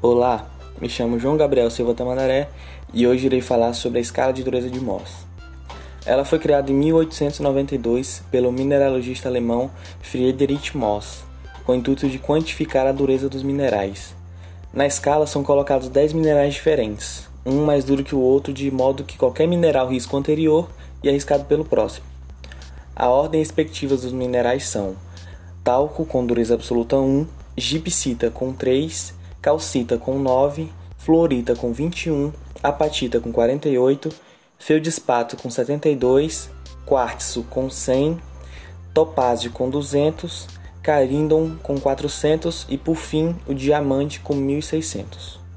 Olá, me chamo João Gabriel Silva Tamandaré e hoje irei falar sobre a escala de dureza de Mohs. Ela foi criada em 1892 pelo mineralogista alemão Friedrich Mohs, com o intuito de quantificar a dureza dos minerais. Na escala são colocados 10 minerais diferentes, um mais duro que o outro, de modo que qualquer mineral risco anterior e arriscado pelo próximo. A ordem respectiva dos minerais são talco com dureza absoluta 1, gipsita com 3, calcita com 9, fluorita com 21, apatita com 48, feldespato com 72, quartzo com 100, topázio com 200, carindon com 400 e por fim o diamante com 1600.